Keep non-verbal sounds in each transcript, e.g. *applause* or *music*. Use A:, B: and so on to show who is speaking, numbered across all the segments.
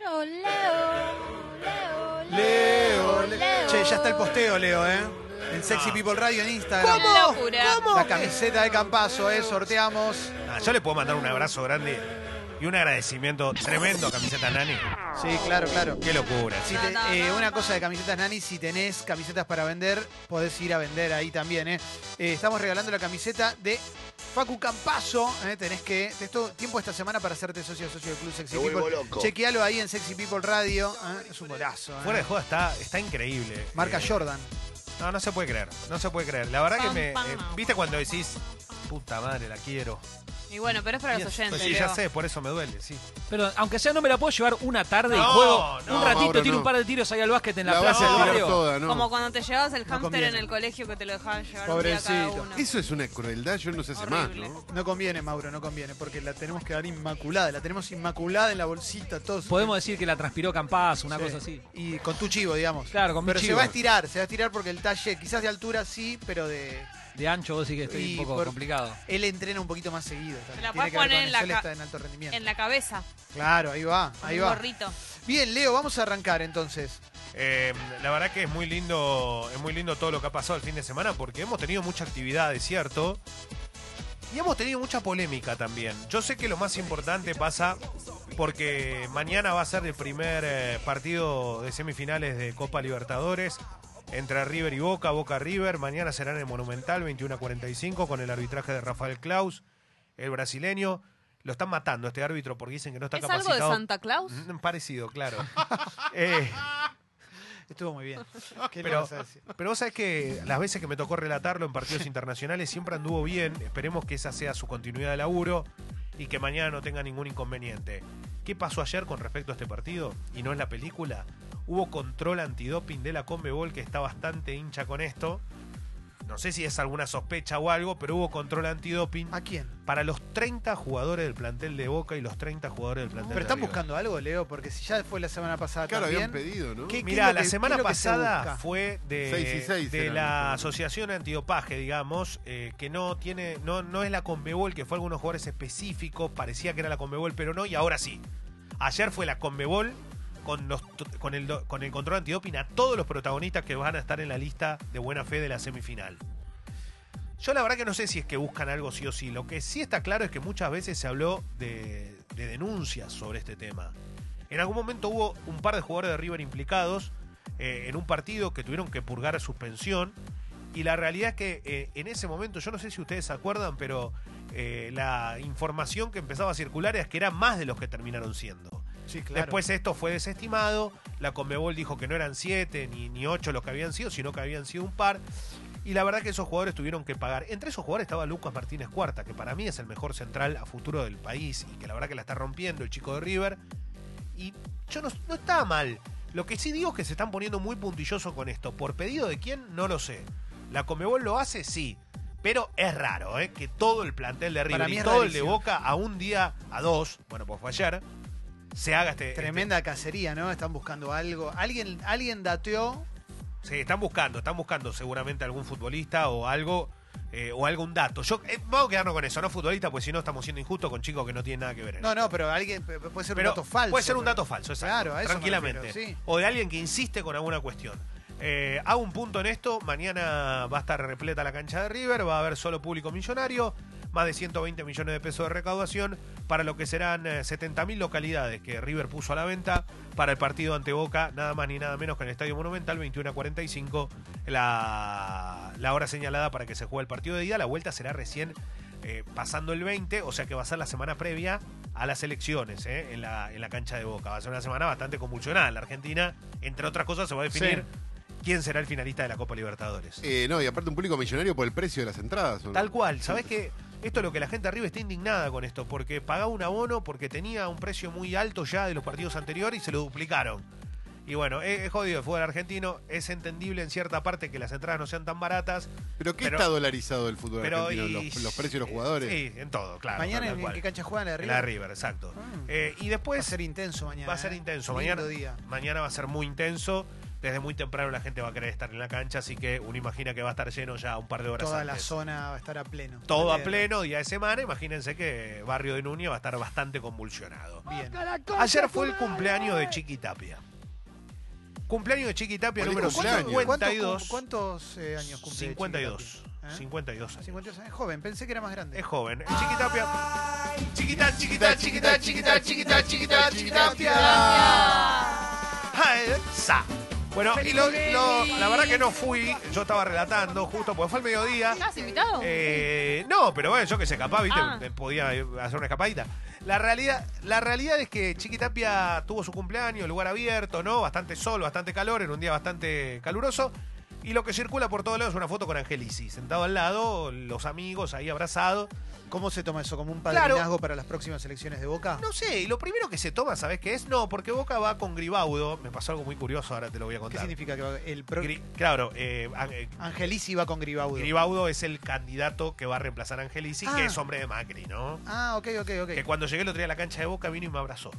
A: Leo, Leo, Leo,
B: Leo,
A: Leo.
B: Che, ya está el posteo, Leo, ¿eh? En Sexy People Radio en Instagram.
A: ¿Cómo? Locura.
B: La camiseta de Campazo, ¿eh? Sorteamos.
C: Ah, yo le puedo mandar un abrazo grande y un agradecimiento tremendo a Camiseta Nani.
B: Sí, claro, claro.
C: Qué locura.
B: Si te- eh, una cosa de camisetas Nani, si tenés camisetas para vender, podés ir a vender ahí también. ¿eh? Eh, estamos regalando la camiseta de Facu Campazo. ¿eh? Tenés que. Esto, tiempo esta semana para hacerte socio socio del Club Sexy
D: Me
B: People.
D: loco.
B: Chequealo ahí en Sexy People Radio. ¿eh? Es un golazo. ¿eh?
C: Fuera de joda está, está increíble.
B: Marca
C: Eh,
B: Jordan.
C: No, no se puede creer. No se puede creer. La verdad que me. eh, ¿Viste cuando decís, puta madre, la quiero?
A: Y bueno, pero es para los
C: Pues
A: oyentes.
C: sí, ya sé, por eso me duele, sí.
E: Pero aunque sea, no me la puedo llevar una tarde y
C: No,
E: juego
C: no,
E: un ratito,
D: Mauro,
E: tiro
D: no.
E: un par de tiros ahí al básquet en la,
D: La vas
E: plaza
D: a
E: del
D: tirar
E: barrio.
D: toda, ¿no?
A: Como cuando te llevabas el hámster
B: conviene.
A: en el colegio que te lo dejaban llevar un día cada
B: Pobrecito.
A: uno.
D: Eso es una crueldad, yo no sé hace más,
A: Horrible.
D: ¿no?
B: No conviene, Mauro, no conviene, porque la tenemos que dar inmaculada. La tenemos inmaculada en la bolsita, todos.
E: Podemos decir que la transpiró Campaz, una
B: Sí.
E: cosa así.
B: Y con tu chivo, digamos.
E: Claro, con mi
B: Pero se
E: chivo.
B: va a estirar, se va a estirar porque el talle, quizás de altura sí, pero de.
E: De ancho vos sí que estoy
B: Y
E: un poco
B: por-
E: complicado.
B: Él entrena un poquito más seguido. también.
A: Se la poner en la
B: está en alto rendimiento.
A: En la cabeza.
B: Claro, ahí va, ahí
A: un
B: va.
A: gorrito.
B: Bien, Leo, vamos a arrancar entonces.
C: Eh, la verdad que es muy lindo, es muy lindo todo lo que ha pasado el fin de semana porque hemos tenido mucha actividad, es cierto. Y hemos tenido mucha polémica también. Yo sé que lo más importante pasa porque mañana va a ser el primer eh, partido de semifinales de Copa Libertadores entre River y Boca, Boca River. Mañana será en el Monumental, 21 a 45, con el arbitraje de Rafael Klaus, el brasileño. Lo están matando este árbitro porque dicen que no está
A: ¿Es algo de
C: capacitado.
A: Santa Claus?
C: Mm, Parecido, claro. *laughs* Eh,
B: Estuvo muy bien. *laughs* ¿Qué le
C: pero, pero vos sabés que las veces que me tocó relatarlo en partidos internacionales siempre anduvo bien. Esperemos que esa sea su continuidad de laburo y que mañana no tenga ningún inconveniente. ¿Qué pasó ayer con respecto a este partido? Y no es la película. Hubo control antidoping de la Conmebol que está bastante hincha con esto. No sé si es alguna sospecha o algo, pero hubo control antidoping
B: ¿A quién?
C: para los 30 jugadores del plantel de Boca y los 30 jugadores del plantel
B: Pero
C: de
B: están
C: River.
B: buscando algo, Leo, porque si ya fue la semana pasada
D: Claro,
B: también.
D: habían pedido, ¿no?
B: ¿Qué- qué
C: Mira,
B: es lo
C: la
B: que- qué
C: semana
B: es lo que se
C: pasada
B: busca?
C: fue de,
D: Seis y seis
C: de
D: eran,
C: la asociación antidopaje, digamos, eh, que no tiene, no, no es la Conmebol, que fue algunos jugadores específicos, parecía que era la Conmebol, pero no, y ahora sí. Ayer fue la Conmebol con, el, control antidoping a todos los protagonistas que van a estar en la lista de buena fe de la semifinal. Yo la verdad que no sé si es que buscan algo sí o sí. Lo que sí está claro es que muchas veces se habló de, de denuncias sobre este tema. En algún momento hubo un par de jugadores de River implicados eh, en un partido que tuvieron que purgar suspensión. Y la realidad es que eh, en ese momento, yo no sé si ustedes se acuerdan, pero eh, la información que empezaba a circular es que eran más de los que terminaron siendo.
B: Sí, claro.
C: Después esto fue desestimado, la Conmebol dijo que no eran siete ni, ni ocho los que habían sido, sino que habían sido un par. Y la verdad que esos jugadores tuvieron que pagar. Entre esos jugadores estaba Lucas Martínez Cuarta, que para mí es el mejor central a futuro del país y que la verdad que la está rompiendo el chico de River. Y yo no, no estaba mal. Lo que sí digo es que se están poniendo muy puntillosos con esto. ¿Por pedido de quién? No lo sé. ¿La Comebol lo hace? Sí. Pero es raro, ¿eh? Que todo el plantel de River y todo el de. Boca a un día, a dos, bueno, pues fue ayer, se haga este...
B: Tremenda cacería, ¿no? Están buscando algo. Alguien, alguien dateó.
C: este- sí, están buscando, están buscando seguramente algún futbolista o algo... eh, o algún dato. Yo, eh, vamos a quedarnos con eso, no futbolista, pues si no estamos siendo injustos con chicos que no tienen nada que ver. en
B: No,
C: esto.
B: no, pero alguien puede ser
C: Pero
B: un dato falso.
C: Puede ser un dato falso, exacto,
B: Claro, a eso me
C: tranquilamente.
B: refiero, sí.
C: O de alguien que insiste con alguna cuestión. Eh, hago un punto en esto. Mañana va a estar repleta la cancha de River. Va a haber solo público millonario. Más de 120 millones de pesos de recaudación para lo que serán 70.000 localidades que River puso a la venta para el partido ante Boca. Nada más ni nada menos que en el Estadio Monumental, 21 a 45. La, la hora señalada para que se juegue el partido de día. La vuelta será recién eh, pasando el 20, o sea que va a ser la semana previa a las elecciones eh, en, la, en la cancha de Boca. Va a ser una semana bastante convulsionada. La Argentina, entre otras cosas, se va a definir quién será el finalista de la Copa Libertadores.
D: Eh, no, y aparte un público millonario por el precio de las entradas. ¿o no?
C: Tal cual. ¿Sabés que Esto es lo que la gente arriba está indignada con esto, porque pagaba un abono porque tenía un precio muy alto ya de los partidos anteriores y se lo duplicaron. Y bueno, es, es jodido el fútbol argentino, es entendible en cierta parte que las entradas no sean tan baratas.
D: ¿Pero qué
C: Pero-
D: está dolarizado el fútbol
C: pero
D: argentino?
C: y-
D: ¿Los, los precios de los jugadores?
C: Sí, en todo, claro.
B: Mañana en, qué cancha juegan la River.
C: la River, exacto.
B: Ah.
C: Eh, y después
B: va a ser intenso mañana.
C: va a ser
B: ¿eh?
C: intenso. Mañana,
B: día.
C: mañana va a ser muy intenso. Desde muy temprano la gente va a querer estar en la cancha, así que uno imagina que va a estar lleno ya un par de horas
B: Toda la zona va a estar a pleno.
C: Todo a pleno, día de semana. Imagínense que Barrio de Núñez va a estar bastante convulsionado.
B: Bien.
C: Ayer fue el cumpleaños de Chiqui Tapia. Cumpleaños de Chiqui Tapia
D: Feliz
C: número
D: cumpleaños.
C: 52.
B: ¿Cuántos, cuántos, eh, años cumple?
C: 52.
B: Chiqui Tapia? ¿Eh?
C: 52 años.
B: 52 años. Es joven, pensé que era más grande.
C: Es joven. El Chiqui Tapia. Chiquita, chiquita, chiquita, chiquita, chiquita, chiquita, chiquita, Ay, sa. Bueno, y lo- lo- la verdad que no fui, yo estaba relatando justo porque fue al mediodía.
A: ¿Estás invitado?
C: Eh, no, pero bueno, yo que sé, capaz, viste,
A: Ah.
C: me podía hacer una escapadita. La realidad, la realidad es que Chiquitapia tuvo su cumpleaños, lugar abierto, ¿no? Bastante sol, bastante calor, en un día bastante caluroso. Y lo que circula por todos lados es una foto con Angelici, sentado al lado, los amigos ahí abrazados.
B: ¿Cómo se toma eso? ¿Como un
C: Claro.
B: padrinazgo para las próximas elecciones de Boca?
C: No sé, y lo primero que se toma, ¿sabes qué es? No, porque Boca va con Gribaudo. Me pasó algo muy curioso, ahora te lo voy a
B: ¿Qué
C: contar.
B: significa que va- el pro...
C: Gri- claro, eh, eh,
B: Angelici va con Gribaudo?
C: Gribaudo es el candidato que va a reemplazar a Angelici,
B: Ah.
C: que es hombre de Macri, ¿no?
B: Ah, ok, ok, ok.
C: Que cuando llegué el otro día a la cancha de Boca vino y me abrazó.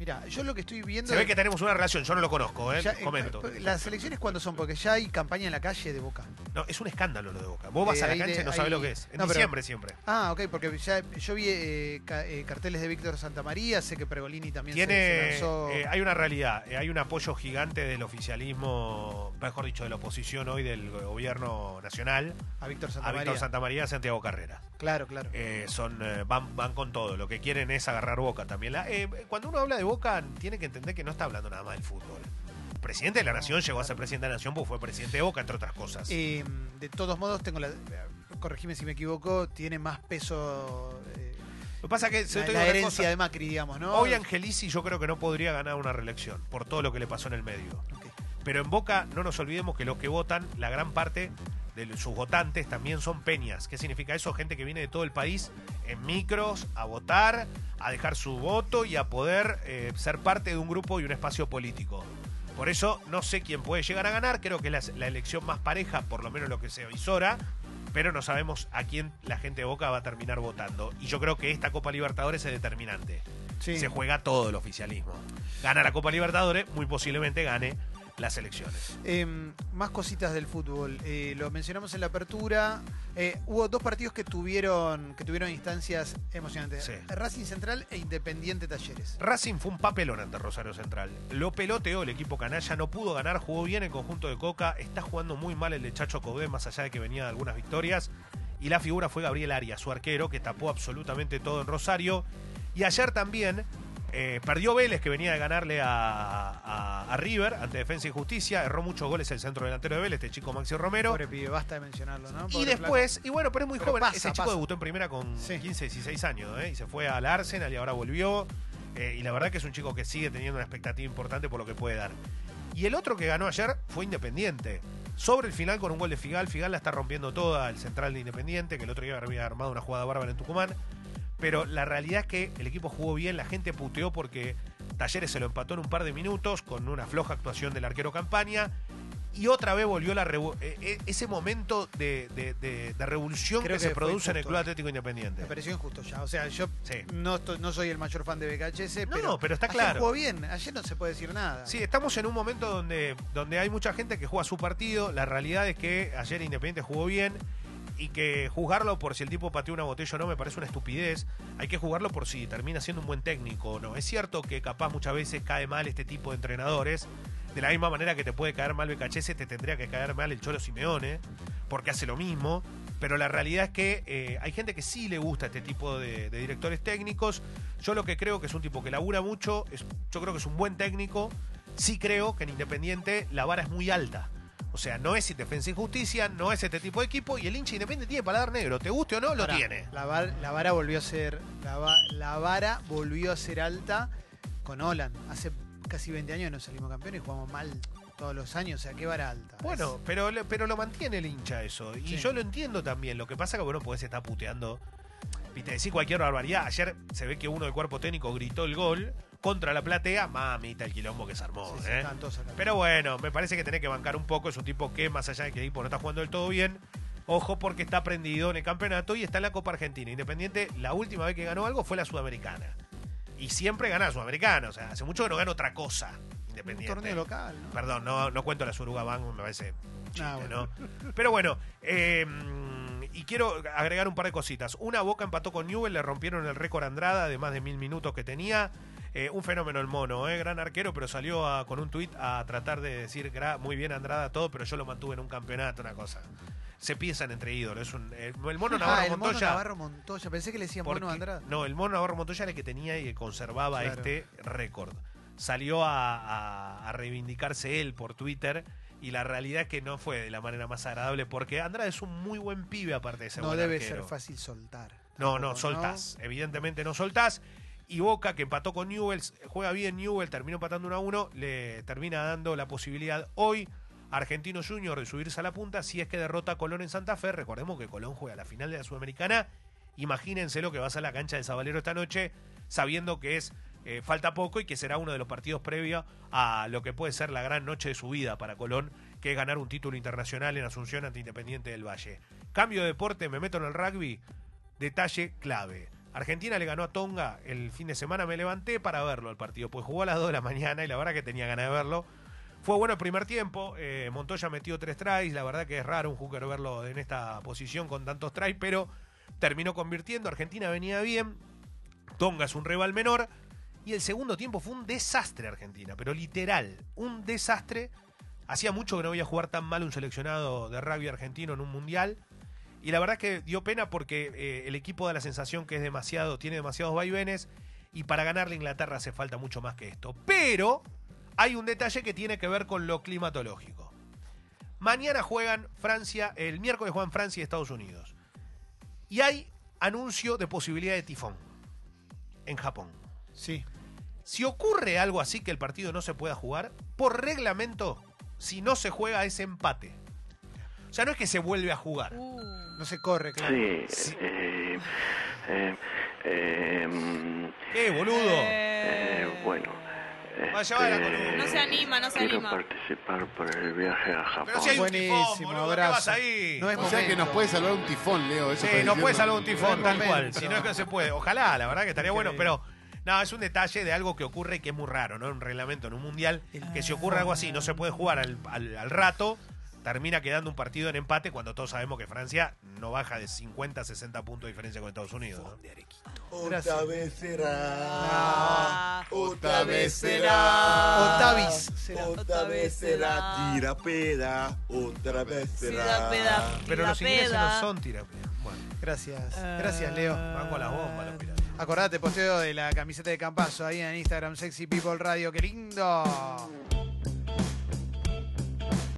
B: Mira, yo lo que estoy viendo...
C: Se ve que tenemos una relación, yo no lo conozco, ¿eh?
B: ya, eh,
C: Comento.
B: ¿Las elecciones cuándo son? Porque ya hay campaña en la calle de Boca.
C: No, es un escándalo lo de Boca. Vos vas
B: Eh,
C: a la cancha
B: de-
C: y no sabes
B: ahí-
C: lo que es. En
B: No, pero-
C: diciembre siempre.
B: Ah, ok, porque ya yo vi eh, ca- eh, carteles de Víctor Santamaría, sé que Pregolini también se- se,
C: Tiene,
B: lanzó...
C: eh, hay una realidad, eh, hay un apoyo gigante del oficialismo, mejor dicho, de la oposición hoy del gobierno nacional
B: a Víctor
C: a
B: Santamaría.
C: Víctor Santamaría y a Santiago Carrera.
B: Claro, claro.
C: Eh, son eh, van, van con todo. Lo que quieren es agarrar Boca también. La- eh, cuando uno habla de Boca, tiene que entender que no está hablando nada más del fútbol. El presidente de la Nación llegó a ser presidente de la Nación porque fue presidente de Boca, entre otras cosas.
B: Eh, de todos modos, tengo la... Corregime si me equivoco, tiene más peso eh,
C: Lo que pasa es que se
B: la, la herencia
C: cosa.
B: de Macri, digamos, ¿no?
C: Hoy Angelici yo creo que no podría ganar una reelección por todo lo que le pasó en el medio. Pero en Boca no nos olvidemos que los que votan, la gran parte de sus votantes también son peñas. ¿Qué significa eso? Gente que viene de todo el país en micros a votar, a dejar su voto y a poder eh, ser parte de un grupo y un espacio político. Por eso no sé quién puede llegar a ganar, creo que es la, la elección más pareja, por lo menos lo que se avisora, pero no sabemos a quién la gente de Boca va a terminar votando. Y yo creo que esta Copa Libertadores es determinante.
B: Sí.
C: Se juega todo el oficialismo. Gana la Copa Libertadores, muy posiblemente gane las elecciones.
B: Eh, más cositas del fútbol. Eh, lo mencionamos en la apertura. Eh, hubo dos partidos que tuvieron, que tuvieron instancias emocionantes.
C: Sí.
B: Racing Central e Independiente Talleres.
C: Racing fue un papelón ante Rosario Central. Lo peloteó el equipo canalla, no pudo ganar, jugó bien el conjunto de Coca, está jugando muy mal el de Chacho Cobé, más allá de que venía de algunas victorias. Y la figura fue Gabriel Arias, su arquero, que tapó absolutamente todo en Rosario. Y ayer también eh, perdió Vélez, que venía de ganarle a, a- a River ante Defensa y Justicia. Erró muchos goles el centro delantero de Vélez, este chico Maxi Romero.
B: Pobre pibe, basta de mencionarlo, ¿no?
C: Y después, y bueno, pero es muy
B: Pero
C: joven.
B: pasa,
C: Ese chico
B: pasa.
C: debutó en primera con
B: Sí.
C: 15, 16 años, ¿eh? Y se fue al Arsenal y ahora volvió. Eh, y la verdad que es un chico que sigue teniendo una expectativa importante por lo que puede dar. Y el otro que ganó ayer fue Independiente. Sobre el final con un gol de Figal. Figal la está rompiendo toda, el central de Independiente, que el otro día había armado una jugada bárbara en Tucumán. Pero la realidad es que el equipo jugó bien, la gente puteó porque Talleres se lo empató en un par de minutos con una floja actuación del arquero Campaña. Y otra vez volvió la eh, eh, ese momento de, de- de- de revolución
B: Creo
C: que,
B: que
C: se produce en el. Club Atlético Independiente.
B: Me pareció injusto ya. O sea, yo
C: Sí.
B: no, estoy- no soy el mayor fan de BKHS,
C: No,
B: pero,
C: no, pero está
B: ayer
C: claro.
B: jugó bien. Ayer no se puede decir nada.
C: Sí, estamos en un momento donde, donde hay mucha gente que juega su partido. La realidad es que ayer Independiente jugó bien y que juzgarlo por si el tipo pateó una botella o no me parece una estupidez. Hay que jugarlo por si termina siendo un buen técnico o no. Es cierto que capaz muchas veces cae mal este tipo de entrenadores. De la misma manera que te puede caer mal BKHS, te tendría que caer mal el Cholo Simeone, porque hace lo mismo. Pero la realidad es que eh, hay gente que sí le gusta este tipo de, directores técnicos. Yo lo que creo que es un tipo que labura mucho, yo creo que es un buen técnico. Sí creo que en Independiente la vara es muy alta. O sea, no es Defensa y Justicia, no es este tipo de equipo y el hincha Independiente tiene paladar negro. ¿Te guste o no? Lo
B: Ahora,
C: tiene.
B: La, var- la vara volvió a ser. La, va- la vara volvió a ser alta con Holland. Hace casi 20 años no salimos campeones y jugamos mal todos los años. O sea, qué vara alta.
C: Bueno,
B: Es-
C: pero, pero lo mantiene el hincha eso. Y
B: Sí.
C: yo lo entiendo también. Lo que pasa es que bueno, podés estar puteando. Viste, decir cualquier barbaridad. Ayer se ve que uno del cuerpo técnico gritó el gol contra la platea. Mamita, el quilombo que se armó.
B: sí, sí,
C: ¿eh? Pero bueno, me parece que tenés que bancar un poco. Es un tipo que, más allá de que el equipo no está jugando del todo bien, ojo porque está prendido en el campeonato y está en la Copa Argentina. Independiente, la última vez que ganó algo fue la Sudamericana. Y siempre gana Sudamericana. O sea, hace mucho que no gana otra cosa.
B: Un
C: Independiente.
B: torneo local, ¿no?
C: Perdón, no, no cuento la Suruga Bank, me parece chiste,
B: Ah, bueno.
C: ¿no? Pero bueno, eh, y quiero agregar un par de cositas. Una, Boca empató con Newell, le rompieron el récord Andrada de más de mil minutos que tenía. Eh, un fenómeno el mono, eh, gran arquero, pero salió a- con un tuit a tratar de decir muy bien Andrada todo, pero yo lo mantuve en un campeonato, una cosa. Se piensan entre ídolos. Es un, el mono Navarro
B: ah, el mono
C: Montoya.
B: Navarro Montoya. Pensé que le decían
C: Porque-
B: mono Andrade.
C: No, el mono Navarro Montoya era el que tenía y que conservaba
B: Claro.
C: este récord. Salió a, a- a reivindicarse él por Twitter y la realidad es que no fue de la manera más agradable porque Andrade es un muy buen pibe aparte de ser
B: No
C: buen
B: debe
C: arquero.
B: ser fácil soltar.
C: No, no, soltás. Evidentemente no soltás. Y Boca, que empató con Newell's, juega bien Newell, terminó empatando 1 a 1, le termina dando la posibilidad hoy Argentino Junior de subirse a la punta si es que derrota a Colón en Santa Fe. Recordemos que Colón juega la final de la Sudamericana. Imagínense lo que va a ser la cancha de Sabalero esta noche, sabiendo que es eh, falta poco y que será uno de los partidos previos a lo que puede ser la gran noche de su vida para Colón, que es ganar un título internacional en Asunción ante Independiente del Valle. Cambio de deporte, me meto en el rugby. Detalle clave. Argentina le ganó a Tonga el fin de semana, me levanté para verlo el partido, pues jugó a las 2 de la mañana y la verdad que tenía ganas de verlo. Fue bueno el primer tiempo, eh, Montoya metió tres tries, la verdad que es raro un hooker verlo en esta posición con tantos tries, pero terminó convirtiendo, Argentina venía bien, Tonga es un rival menor, y el segundo tiempo fue un desastre Argentina, pero literal, un desastre. Hacía mucho que no veía jugar tan mal un seleccionado de rugby argentino en un mundial. Y la verdad que dio pena porque eh, el equipo da la sensación que es demasiado, tiene demasiados vaivenes y para ganarle a Inglaterra hace falta mucho más que esto. Pero hay un detalle que tiene que ver con lo climatológico. Mañana juegan Francia, el miércoles juegan Francia y Estados Unidos. Y hay anuncio de posibilidad de tifón en Japón.
B: Sí.
C: Si ocurre algo así que el partido no se pueda jugar, por reglamento, si no se juega es empate. O sea, no es que se vuelve a jugar.
A: Uh,
B: No se corre, claro.
F: Sí,
C: Sí.
F: eh, eh, eh,
C: ¿Qué, boludo?
F: eh,
A: eh,
F: bueno.
C: Va a llevar la
F: este,
C: columna.
A: No se anima, no se
F: quiero
A: anima.
F: participar por el viaje a Japón.
C: Pero si hay un tifón,
B: Buenísimo,
C: boludo, ¿qué
B: abrazo.
C: vas ahí?
B: No es
D: O sea que nos puede salvar un tifón, Leo. eso
C: Sí,
D: está
C: no puede salvar un tifón, tal cual. Si no es que no se puede. Ojalá, la verdad que estaría bueno, pero. No, es un detalle de algo que ocurre y que es muy raro, ¿no? Un reglamento en un mundial, que si ocurre algo así, no se puede jugar al, al- al rato, termina quedando un partido en empate cuando todos sabemos que Francia no baja de 50, 60 puntos de diferencia con Estados Unidos. ¿no?
B: Gracias.
G: Otra vez será.
A: Ah,
G: Otra vez será.
B: Otavis será.
G: Otra vez será. Tira peda. Otra vez será.
C: Pero los ingleses no son tirapiedras. Bueno,
B: Gracias.
A: Eh,
B: Gracias, Leo.
C: van con las bombas los piratas.
B: Acordate, posteo de la camiseta de Campazo ahí en Instagram, Sexy People Radio. ¡Qué lindo!